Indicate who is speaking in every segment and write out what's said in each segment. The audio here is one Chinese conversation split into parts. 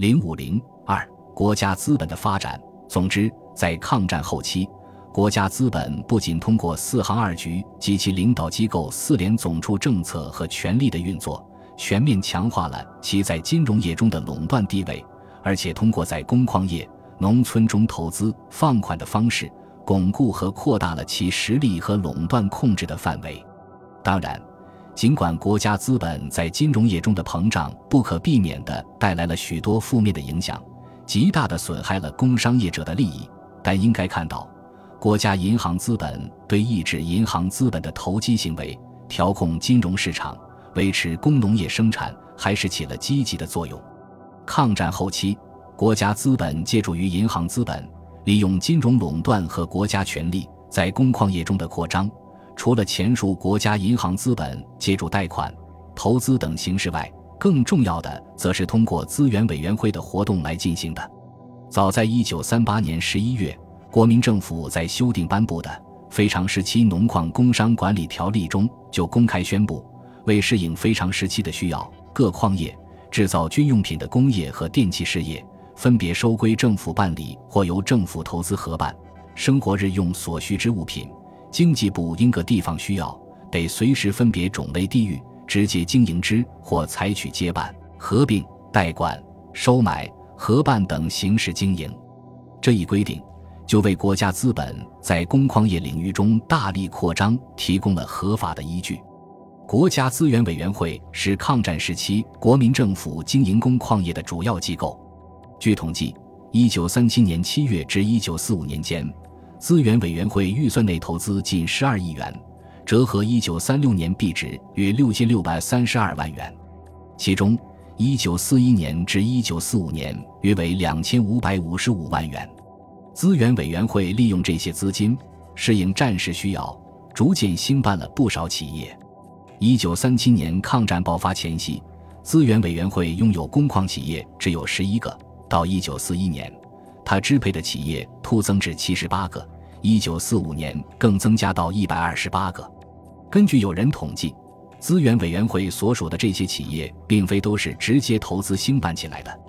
Speaker 1: 零五零二，国家资本的发展。总之，在抗战后期，国家资本不仅通过四行二局及其领导机构四联总处政策和权力的运作，全面强化了其在金融业中的垄断地位，而且通过在工矿业、农村中投资放款的方式，巩固和扩大了其实力和垄断控制的范围。当然，尽管国家资本在金融业中的膨胀不可避免地带来了许多负面的影响。极大地损害了工商业者的利益，但应该看到，国家银行资本对抑制银行资本的投机行为、调控金融市场、维持工农业生产还是起了积极的作用。抗战后期，国家资本借助于银行资本，利用金融垄断和国家权力在工矿业中的扩张。除了前述国家银行资本借助贷款、投资等形式外，更重要的，则是通过资源委员会的活动来进行的。早在一九三八年十一月，国民政府在修订颁布的《非常时期农矿工商管理条例》中，就公开宣布，为适应非常时期的需要，各矿业、制造军用品的工业和电气事业，分别收归政府办理或由政府投资合办。生活日用所需之物品，经济部因各地方需要，得随时分别种类地域。直接经营之，或采取接办、合并、代管、收买、合办等形式经营，这一规定就为国家资本在工矿业领域中大力扩张提供了合法的依据。国家资源委员会是抗战时期国民政府经营工矿业的主要机构。据统计，一九三七年七月至一九四五年间，资源委员会预算内投资近十二亿元。折合一九三六年币值约六千六百三十二万元，其中一九四一年至一九四五年约为两千五百五十五万元。资源委员会利用这些资金适应战时需要，逐渐兴办了不少企业。一九三七年抗战爆发前夕，资源委员会拥有工矿企业只有十一个，到一九四一年，他支配的企业突增至七十八个，一九四五年更增加到一百二十八个。根据有人统计，资源委员会所属的这些企业，并非都是直接投资兴办起来的。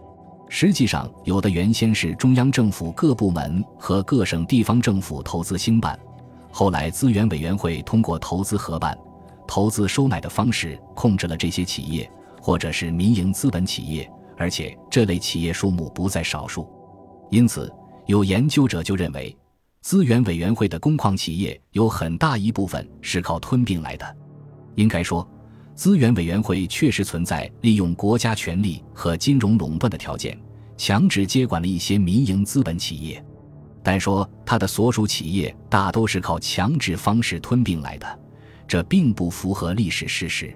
Speaker 1: 实际上，有的原先是中央政府各部门和各省地方政府投资兴办，后来资源委员会通过投资合办、投资收买的方式控制了这些企业，或者是民营资本企业，而且这类企业数目不在少数。因此，有研究者就认为。资源委员会的工矿企业有很大一部分是靠吞并来的。应该说，资源委员会确实存在利用国家权力和金融垄断的条件，强制接管了一些民营资本企业。但说他的所属企业大都是靠强制方式吞并来的，这并不符合历史事实。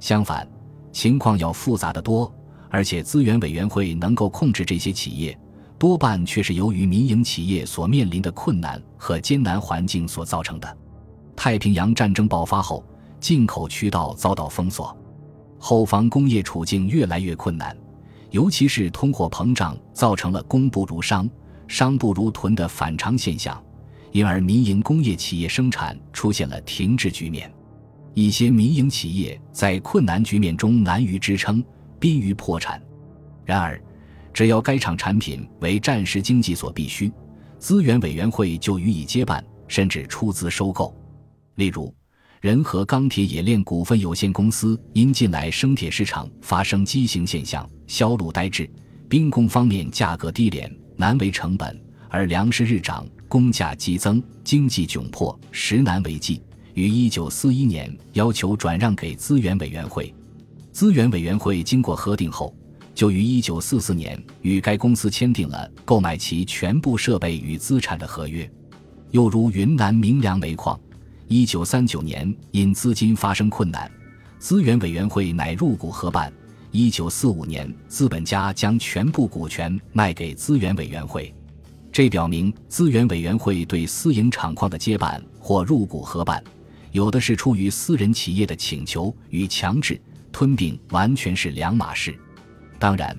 Speaker 1: 相反，情况要复杂得多，而且资源委员会能够控制这些企业。多半却是由于民营企业所面临的困难和艰难环境所造成的。太平洋战争爆发后，进口渠道遭到封锁，后方工业处境越来越困难，尤其是通货膨胀造成了供不如商、商不如囤的反常现象，因而民营工业企业生产出现了停滞局面。一些民营企业在困难局面中难于支撑，濒于破产。然而，只要该厂产品为战时经济所必需，资源委员会就予以接办，甚至出资收购。例如，仁和钢铁冶炼股份有限公司因近来生铁市场发生畸形现象，销路呆滞，兵工方面价格低廉，难为成本，而粮食日涨，工价激增，经济窘迫，实难为继。于一九四一年要求转让给资源委员会，资源委员会经过核定后。就于一九四四年与该公司签订了购买其全部设备与资产的合约。又如云南明良煤矿，一九三九年因资金发生困难，资源委员会乃入股合办。一九四五年，资本家将全部股权卖给资源委员会。这表明资源委员会对私营厂矿的接办或入股合办，有的是出于私人企业的请求，与强制吞并完全是两码事。当然，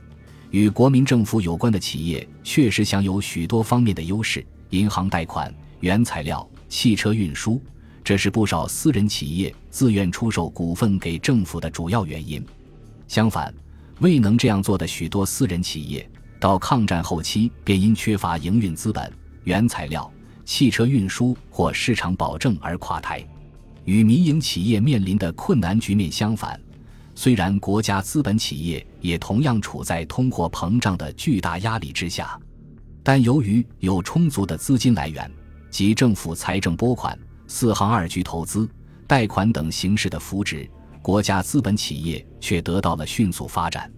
Speaker 1: 与国民政府有关的企业确实享有许多方面的优势，银行贷款、原材料、汽车运输，这是不少私人企业自愿出售股份给政府的主要原因。相反，未能这样做的许多私人企业，到抗战后期便因缺乏营运资本、原材料、汽车运输或市场保证而垮台。与民营企业面临的困难局面相反，虽然国家资本企业也同样处在通货膨胀的巨大压力之下，但由于有充足的资金来源及政府财政拨款、四行二局投资、贷款等形式的扶植，国家资本企业却得到了迅速发展。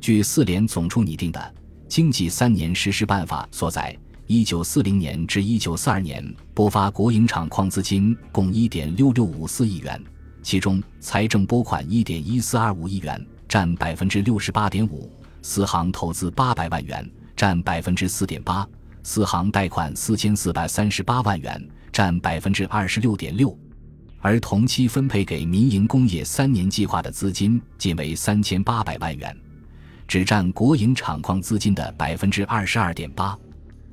Speaker 1: 据四联总处拟定的《经济三年实施办法》所载。一九四零年至一九四二年拨发国营厂矿资金共一点六六五四亿元，其中财政拨款一点一四二五亿元，占百分之六十八点五；四行投资八百万元，占百分之四点八；四行贷款四千四百三十八万元，占百分之二十六点六。而同期分配给民营工业三年计划的资金仅为三千八百万元，只占国营厂矿资金的百分之二十二点八。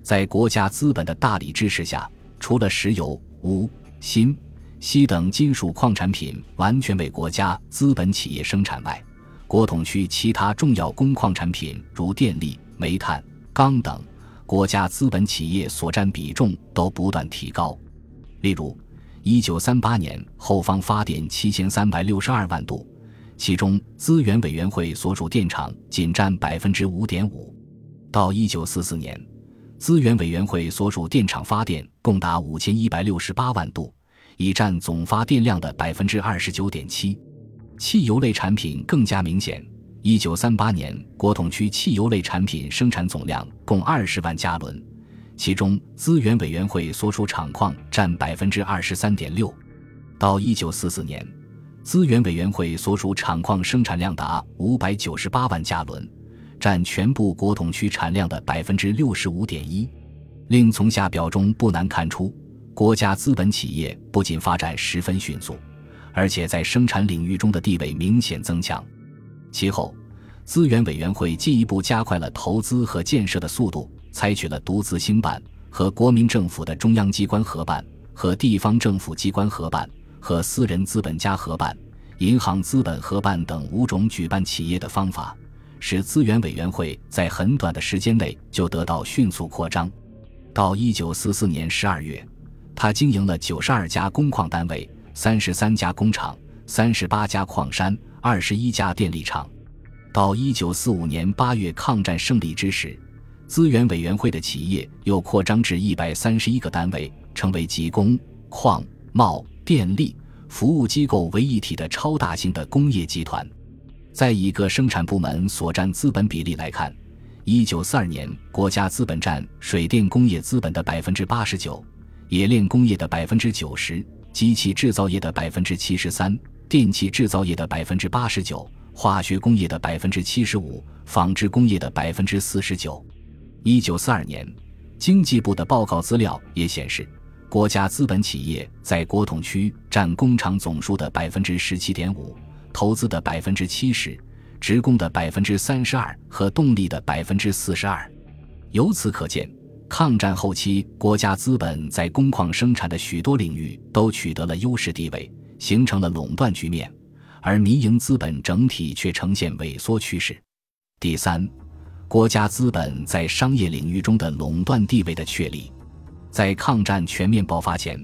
Speaker 1: 在国家资本的大力支持下，除了石油、钨、锌、锡等金属矿产品完全为国家资本企业生产外，国统区其他重要工矿产品如电力、煤炭、钢等，国家资本企业所占比重都不断提高。例如，一九三八年后方发电七千三百六十二万度，其中资源委员会所属电厂仅占百分之五点五，到一九四四年。资源委员会所属电厂发电共达五千一百六十八万度，已占总发电量的百分之二十九点七。汽油类产品更加明显。一九三八年，国统区汽油类产品生产总量共二十万加仑，其中资源委员会所属厂矿占百分之二十三点六。到一九四四年，资源委员会所属厂矿生产量达五百九十八万加仑。占全部国统区产量的百分之六十五点一，另从下表中不难看出，国家资本企业不仅发展十分迅速，而且在生产领域中的地位明显增强。其后，资源委员会进一步加快了投资和建设的速度，采取了独资兴办、和国民政府的中央机关合办、和地方政府机关合办、和私人资本家合办、银行资本合办等五种举办企业的方法。使资源委员会在很短的时间内就得到迅速扩张。到一九四四年十二月，他经营了九十二家工矿单位、三十三家工厂、三十八家矿山、二十一家电力厂。到一九四五年八月，抗战胜利之时，资源委员会的企业又扩张至一百三十一个单位，成为集工、矿、贸、电力、服务机构为一体的超大型的工业集团。在以各生产部门所占资本比例来看，一九四二年国家资本占水电工业资本的百分之八十九，冶炼工业的百分之九十，机器制造业的百分之七十三，电气制造业的百分之八十九，化学工业的百分之七十五，纺织工业的百分之四十九。一九四二年，经济部的报告资料也显示，国家资本企业在国统区占工厂总数的百分之十七点五。投资的百分之七十，职工的百分之三十二和动力的百分之四十二。由此可见，抗战后期国家资本在工矿生产的许多领域都取得了优势地位，形成了垄断局面，而民营资本整体却呈现萎缩趋势。第三，国家资本在商业领域中的垄断地位的确立，在抗战全面爆发前。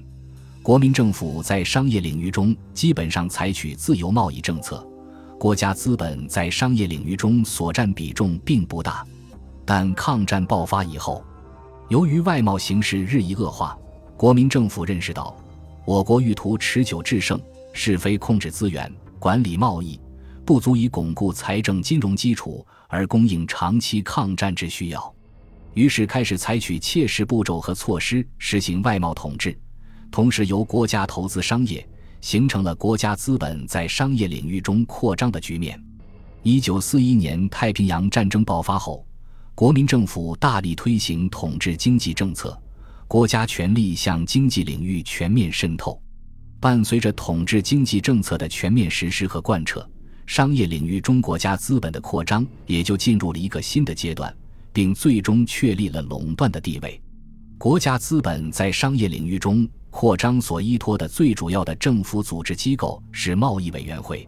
Speaker 1: 国民政府在商业领域中基本上采取自由贸易政策，国家资本在商业领域中所占比重并不大。但抗战爆发以后，由于外贸形势日益恶化，国民政府认识到，我国欲图持久制胜，是非控制资源、管理贸易，不足以巩固财政金融基础而供应长期抗战之需要，于是开始采取切实步骤和措施，实行外贸统治。同时，由国家投资商业，形成了国家资本在商业领域中扩张的局面。一九四一年太平洋战争爆发后，国民政府大力推行统治经济政策，国家权力向经济领域全面渗透。伴随着统治经济政策的全面实施和贯彻，商业领域中国家资本的扩张也就进入了一个新的阶段，并最终确立了垄断的地位。国家资本在商业领域中。扩张所依托的最主要的政府组织机构是贸易委员会。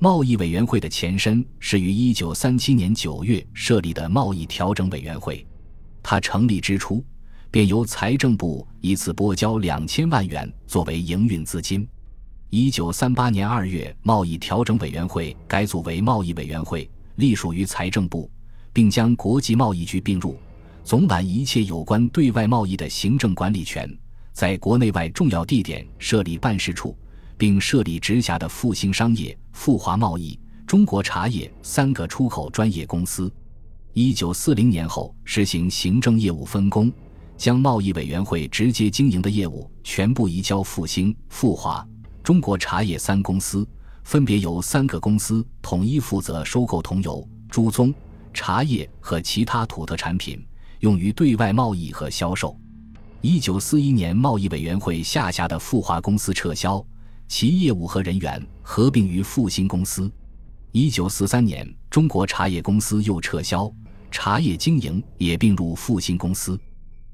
Speaker 1: 贸易委员会的前身是于1937年9月设立的贸易调整委员会，它成立之初便由财政部一次拨交两千万元作为营运资金。1938年2月，贸易调整委员会改组为贸易委员会，隶属于财政部，并将国际贸易局并入，总揽一切有关对外贸易的行政管理权，在国内外重要地点设立办事处。并设立直辖的复兴商业、富华贸易、中国茶叶三个出口专业公司。一九四零年后，实行行政业务分工，将贸易委员会直接经营的业务全部移交复兴、富华、中国茶叶三公司，分别由三个公司统一负责收购桐油、朱棕、茶叶和其他土特产品，用于对外贸易和销售。一九四一年，贸易委员会下辖的富华公司撤销。其业务和人员合并于复兴公司。一九四三年，中国茶叶公司又撤销，茶叶经营也并入复兴公司。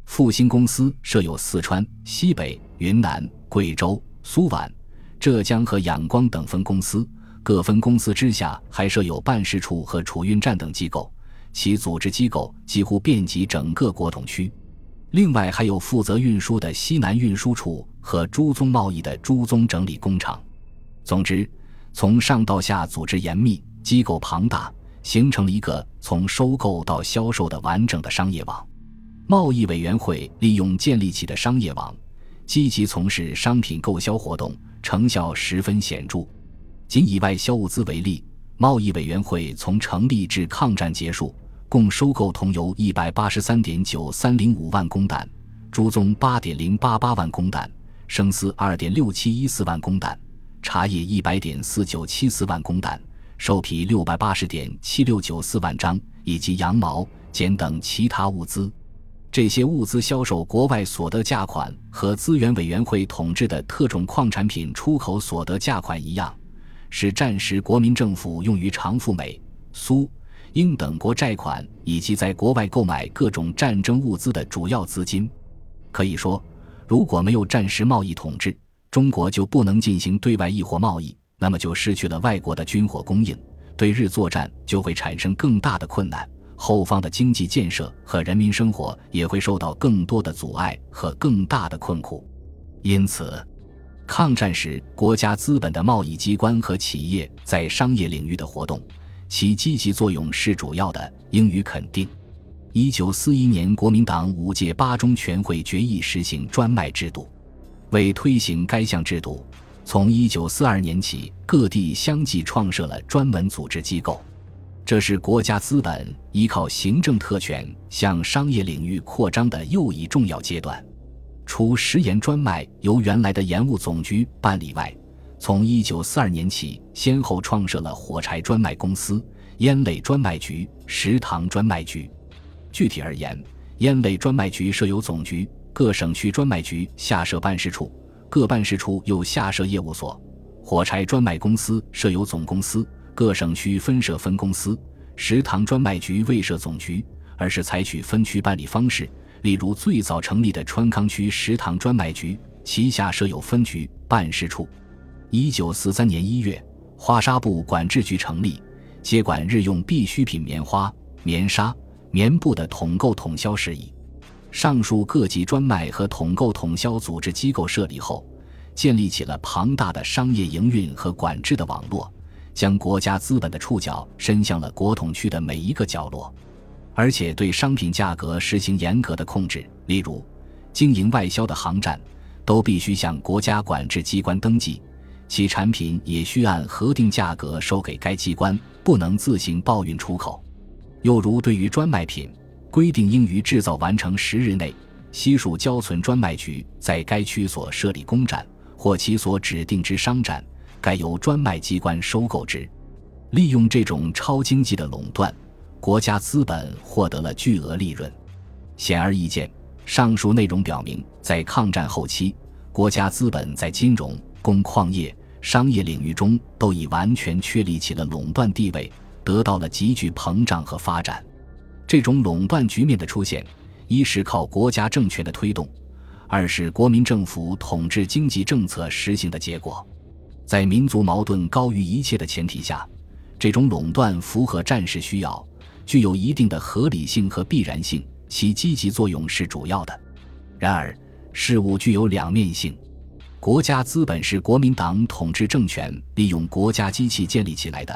Speaker 1: 复兴公司设有四川、西北、云南、贵州、苏皖、浙江和仰光等分公司，各分公司之下还设有办事处和储运站等机构，其组织机构几乎遍及整个国统区。另外还有负责运输的西南运输处和朱宗贸易的朱宗整理工厂。总之，从上到下组织严密，机构庞大，形成了一个从收购到销售的完整的商业网。贸易委员会利用建立起的商业网，积极从事商品购销活动，成效十分显著。仅以外销物资为例，贸易委员会从成立至抗战结束。共收购桐油一百八十三点九三零五万公担，朱棕八点零八八万公担，生丝二点六七一四万公担，茶叶一百点四九七四万公担，兽皮六百八十点七六九四万张，以及羊毛、碱等其他物资。这些物资销售国外所得价款和资源委员会统治的特种矿产品出口所得价款一样，是战时国民政府用于偿付美、苏。英等国债款以及在国外购买各种战争物资的主要资金，可以说，如果没有战时贸易统治，中国就不能进行对外易货贸易，那么就失去了外国的军火供应，对日作战就会产生更大的困难，后方的经济建设和人民生活也会受到更多的阻碍和更大的困苦。因此，抗战时国家资本的贸易机关和企业在商业领域的活动。其积极作用是主要的，应予肯定。一九四一年，国民党五届八中全会决议实行专卖制度。为推行该项制度，从一九四二年起，各地相继创设了专门组织机构。这是国家资本依靠行政特权向商业领域扩张的又一重要阶段。除食盐专卖由原来的盐务总局办理外，从一九四二年起，先后创设了火柴专卖公司、烟类专卖局、食糖专卖局。具体而言，烟类专卖局设有总局，各省区专卖局下设办事处，各办事处又下设业务所；火柴专卖公司设有总公司，各省区分设分公司；食糖专卖局未设总局，而是采取分区办理方式。例如，最早成立的川康区食糖专卖局，旗下设有分局、办事处。一九四三年一月，花纱布管制局成立，接管日用必需品棉花、棉纱、棉布的统购统销事宜。上述各级专卖和统购统销组织机构设立后，建立起了庞大的商业营运和管制的网络，将国家资本的触角伸向了国统区的每一个角落，而且对商品价格实行严格的控制。例如，经营外销的航站，都必须向国家管制机关登记。其产品也需按核定价格收给该机关，不能自行报运出口。又如，对于专卖品，规定应于制造完成十日内，悉数交存。专卖局在该区所设立公展或其所指定之商展，该由专卖机关收购之。利用这种超经济的垄断，国家资本获得了巨额利润。显而易见，上述内容表明，在抗战后期，国家资本在金融。工矿业、商业领域中都已完全确立起了垄断地位，得到了急剧膨胀和发展。这种垄断局面的出现，一是靠国家政权的推动，二是国民政府统治经济政策实行的结果。在民族矛盾高于一切的前提下，这种垄断符合战时需要，具有一定的合理性和必然性，其积极作用是主要的。然而，事物具有两面性。国家资本是国民党统治政权利用国家机器建立起来的，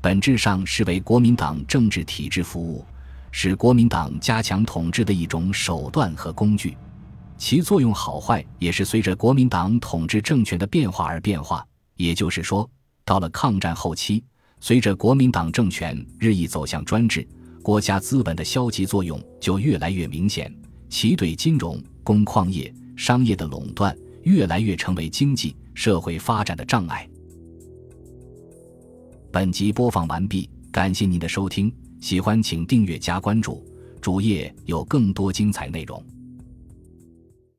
Speaker 1: 本质上是为国民党政治体制服务，是国民党加强统治的一种手段和工具。其作用好坏也是随着国民党统治政权的变化而变化。也就是说，到了抗战后期，随着国民党政权日益走向专制，国家资本的消极作用就越来越明显，其对金融、工矿业、商业的垄断。越来越成为经济社会发展的障碍。本集播放完毕，感谢您的收听，喜欢请订阅加关注，主页有更多精彩内容。